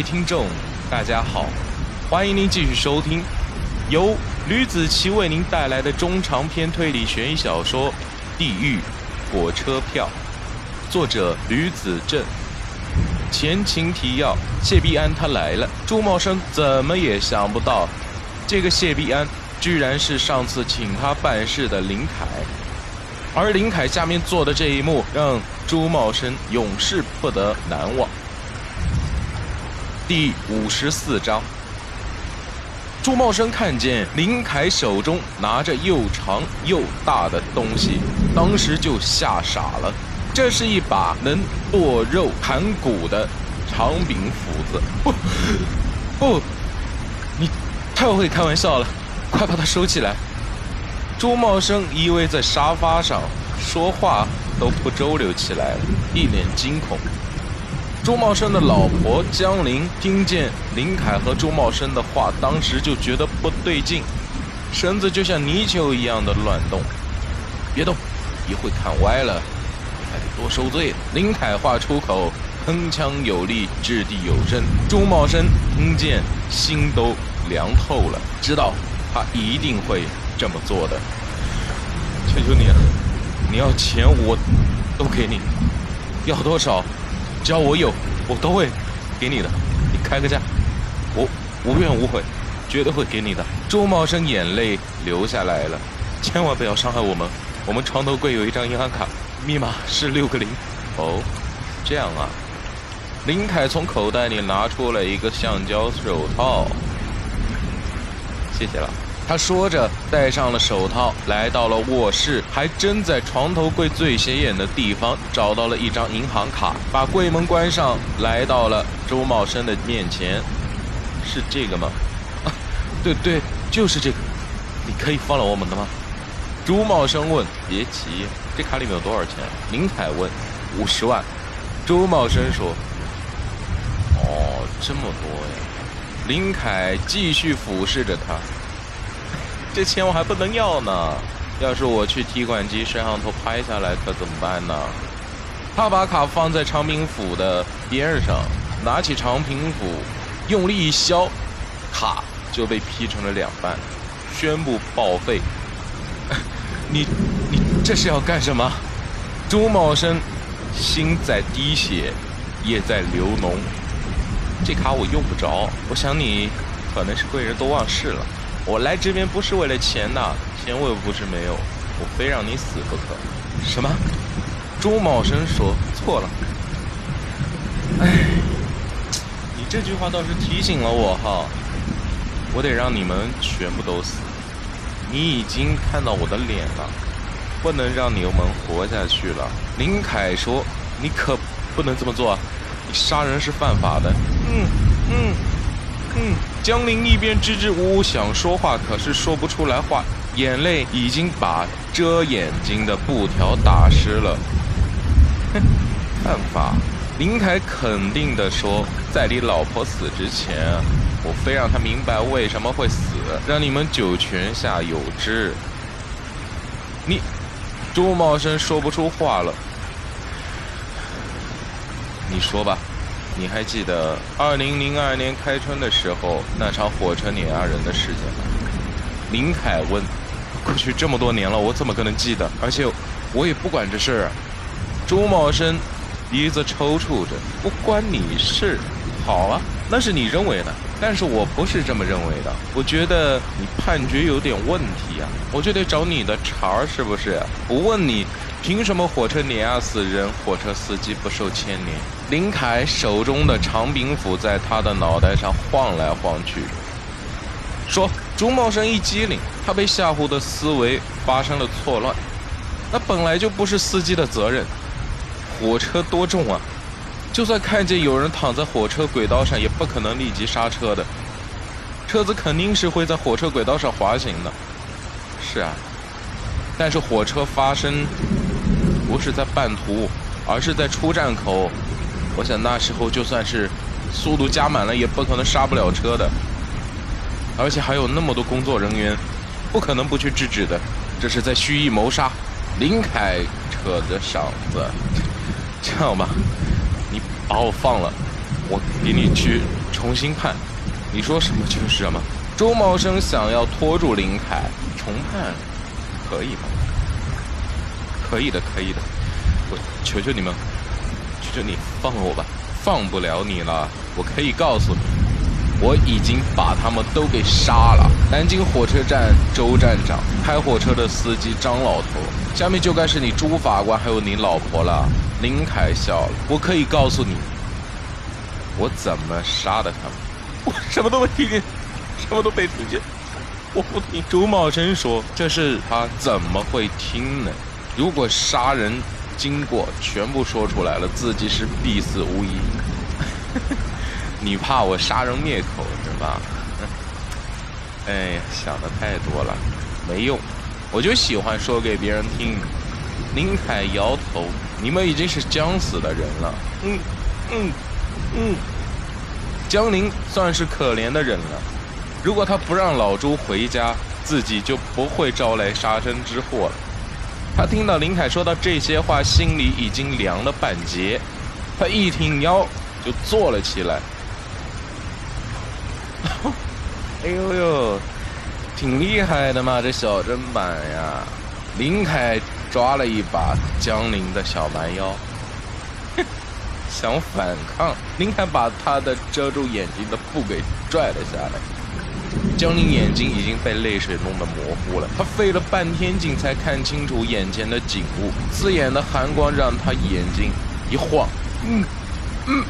位听众，大家好，欢迎您继续收听由吕子奇为您带来的中长篇推理悬疑小说《地狱火车票》，作者吕子正。前情提要：谢必安他来了，朱茂生怎么也想不到，这个谢必安居然是上次请他办事的林凯，而林凯下面做的这一幕，让朱茂生永世不得难忘。第五十四章，朱茂生看见林凯手中拿着又长又大的东西，当时就吓傻了。这是一把能剁肉砍骨的长柄斧子。不，不，你太会开玩笑了，快把它收起来。朱茂生依偎在沙发上，说话都不周流起来了，一脸惊恐。朱茂生的老婆江玲听见林凯和朱茂生的话，当时就觉得不对劲，身子就像泥鳅一样的乱动。别动，一会看歪了，还得多受罪。林凯话出口，铿锵有力，掷地有声。朱茂生听见，心都凉透了，知道他一定会这么做的。求求你了，你要钱我都给你，要多少？只要我有，我都会给你的。你开个价，我无怨无悔，绝对会给你的。周茂生眼泪流下来了，千万不要伤害我们。我们床头柜有一张银行卡，密码是六个零。哦，这样啊。林凯从口袋里拿出了一个橡胶手套，谢谢了。他说着，戴上了手套，来到了卧室，还真在床头柜最显眼的地方找到了一张银行卡，把柜门关上，来到了周茂生的面前。是这个吗？啊，对对，就是这个。你可以放了我们的吗？朱茂生问。别急，这卡里面有多少钱？林凯问。五十万。周茂生说。哦，这么多呀。林凯继续俯视着他。这钱我还不能要呢，要是我去提款机摄像头拍下来可怎么办呢？他把卡放在长柄斧的边上，拿起长柄斧，用力一削，卡就被劈成了两半，宣布报废。你你这是要干什么？朱茂生心在滴血，也在流脓。这卡我用不着，我想你可能是贵人多忘事了。我来这边不是为了钱呐，钱我又不是没有，我非让你死不可。什么？朱茂生说错了。哎，你这句话倒是提醒了我哈，我得让你们全部都死。你已经看到我的脸了，不能让你们活下去了。林凯说：“你可不能这么做，你杀人是犯法的。”嗯嗯。嗯，江林一边支支吾吾想说话，可是说不出来话，眼泪已经把遮眼睛的布条打湿了。哼，犯法！林凯肯定地说，在你老婆死之前，我非让她明白为什么会死，让你们九泉下有知。你，朱茂生说不出话了。你说吧。你还记得二零零二年开春的时候那场火车碾压人的事件吗？林凯问。过去这么多年了，我怎么可能记得？而且我也不管这事儿。朱茂生鼻子抽搐着，不关你事。好啊，那是你认为的，但是我不是这么认为的。我觉得你判决有点问题啊，我就得找你的茬儿，是不是？不问你。凭什么火车碾压死人，火车司机不受牵连？林凯手中的长柄斧在他的脑袋上晃来晃去。说，朱茂生一机灵，他被吓唬的思维发生了错乱。那本来就不是司机的责任。火车多重啊？就算看见有人躺在火车轨道上，也不可能立即刹车的。车子肯定是会在火车轨道上滑行的。是啊，但是火车发生。不是在半途，而是在出站口。我想那时候就算是速度加满了，也不可能刹不了车的。而且还有那么多工作人员，不可能不去制止的。这是在蓄意谋杀。林凯扯着嗓子：“这样吧，把我放了，我给你去重新判，你说什么就是什么。周茂生想要拖住林凯重判，可以吗？可以的，可以的。我求求你们，求求你放了我吧。放不了你了，我可以告诉你，我已经把他们都给杀了。南京火车站周站长，开火车的司机张老头，下面就该是你朱法官还有你老婆了。林凯笑了，我可以告诉你，我怎么杀的他们。我什么都没听见，什么都没听见，我不听。周茂生说，这是他怎么会听呢？如果杀人。经过全部说出来了，自己是必死无疑。你怕我杀人灭口是吧？哎呀，想的太多了，没用。我就喜欢说给别人听。林凯摇头，你们已经是将死的人了。嗯嗯嗯，江宁算是可怜的人了。如果他不让老朱回家，自己就不会招来杀身之祸了。他听到林凯说到这些话，心里已经凉了半截。他一挺腰就坐了起来。哎呦呦，挺厉害的嘛，这小砧板呀！林凯抓了一把江林的小蛮腰，想反抗。林凯把他的遮住眼睛的布给拽了下来。江宁眼睛已经被泪水弄得模糊了，他费了半天劲才看清楚眼前的景物，刺眼的寒光让他眼睛一晃。嗯嗯，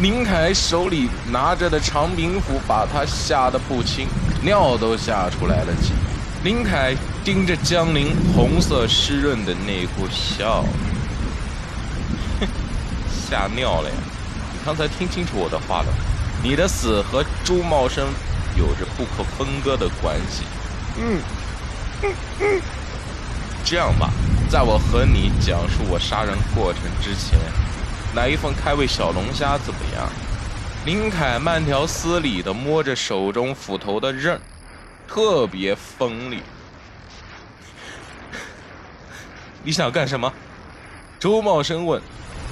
林凯手里拿着的长柄斧把他吓得不轻，尿都吓出来了几。林凯盯着江宁红色湿润的内裤笑，哼，吓尿了呀！你刚才听清楚我的话了？你的死和朱茂生有着不可分割的关系。嗯，嗯嗯。这样吧，在我和你讲述我杀人过程之前，来一份开胃小龙虾怎么样？林凯慢条斯理地摸着手中斧头的刃，特别锋利。你想干什么？朱茂生问。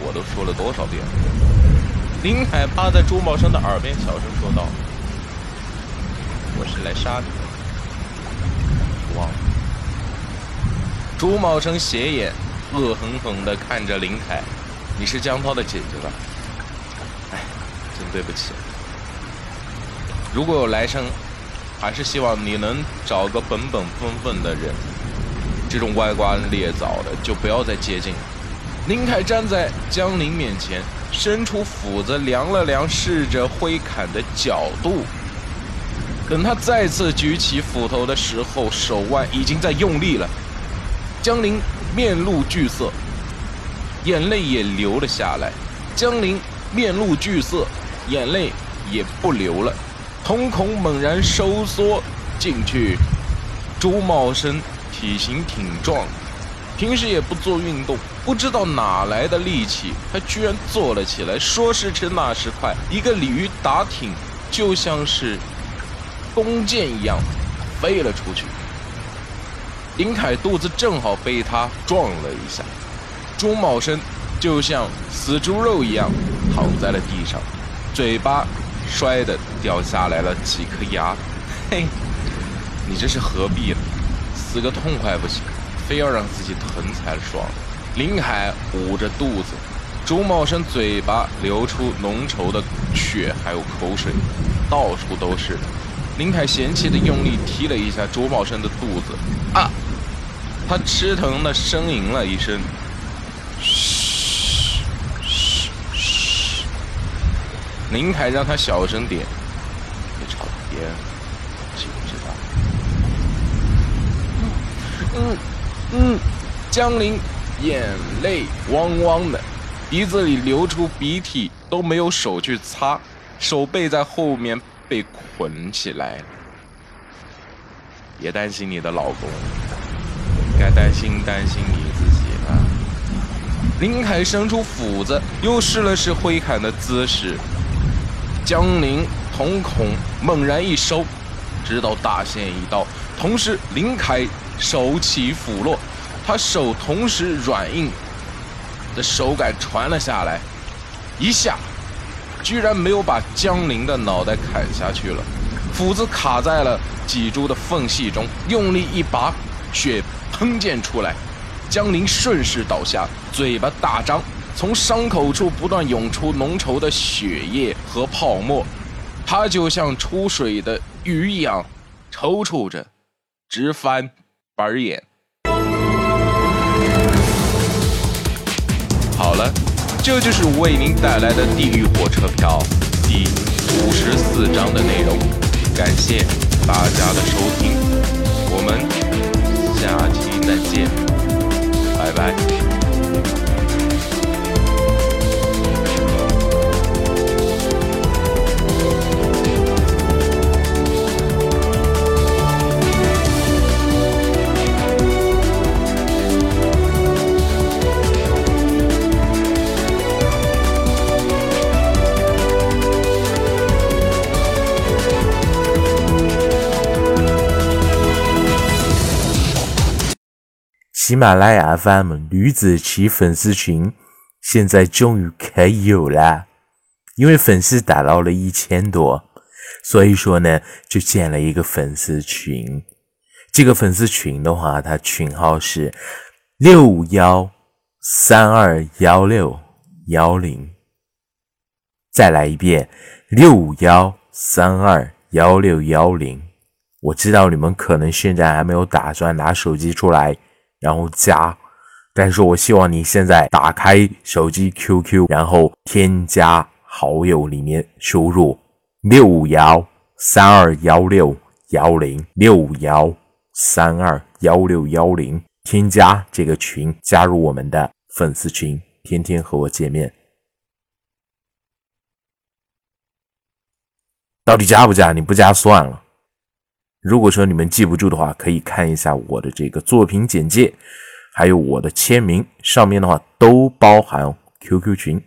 我都说了多少遍了？林凯趴在朱茂生的耳边小声说道：“我是来杀你的，忘了。”朱茂生斜眼，恶狠狠地看着林凯：“你是江涛的姐姐吧？哎，真对不起。如果有来生，还是希望你能找个本本分分的人。这种歪瓜裂枣的，就不要再接近了。”林凯站在江林面前。伸出斧子量了量，试着挥砍的角度。等他再次举起斧头的时候，手腕已经在用力了。江林面露惧色，眼泪也流了下来。江林面露惧色，眼泪也不流了，瞳孔猛然收缩进去。朱茂生体型挺壮。平时也不做运动，不知道哪来的力气，他居然坐了起来，说时迟那时快，一个鲤鱼打挺，就像是弓箭一样飞了出去。林凯肚子正好被他撞了一下，朱茂生就像死猪肉一样躺在了地上，嘴巴摔得掉下来了几颗牙。嘿，你这是何必呢？死个痛快不行？非要让自己疼才爽。林海捂着肚子，朱茂生嘴巴流出浓稠的血，还有口水，到处都是。林凯嫌弃的用力踢了一下朱茂生的肚子，啊！他吃疼的呻吟了一声。林凯让他小声点，别吵别人，知不知道？嗯。嗯嗯，江林眼泪汪汪的，鼻子里流出鼻涕，都没有手去擦，手背在后面被捆起来。别担心你的老公，该担心担心你自己了。林凯伸出斧子，又试了试挥砍的姿势，江宁瞳孔猛然一收，直到大限已到，同时林凯。手起斧落，他手同时软硬的手感传了下来，一下居然没有把江宁的脑袋砍下去了，斧子卡在了脊柱的缝隙中，用力一拔，血喷溅出来，江宁顺势倒下，嘴巴大张，从伤口处不断涌出浓稠的血液和泡沫，他就像出水的鱼一样抽搐着，直翻白眼。好了。这就是为您带来的《地狱火车票》第五十四章的内容，感谢大家的收听，我们下期再见，拜拜。喜马拉雅 FM 吕子奇粉丝群现在终于可以有了，因为粉丝达到了一千多，所以说呢就建了一个粉丝群。这个粉丝群的话，它群号是六五幺三二幺六幺零。再来一遍，六五幺三二幺六幺零。我知道你们可能现在还没有打算拿手机出来。然后加，但是我希望你现在打开手机 QQ，然后添加好友里面输入六五幺三二幺六幺零六五幺三二幺六幺零，添加这个群，加入我们的粉丝群，天天和我见面。到底加不加？你不加算了。如果说你们记不住的话，可以看一下我的这个作品简介，还有我的签名，上面的话都包含 QQ 群。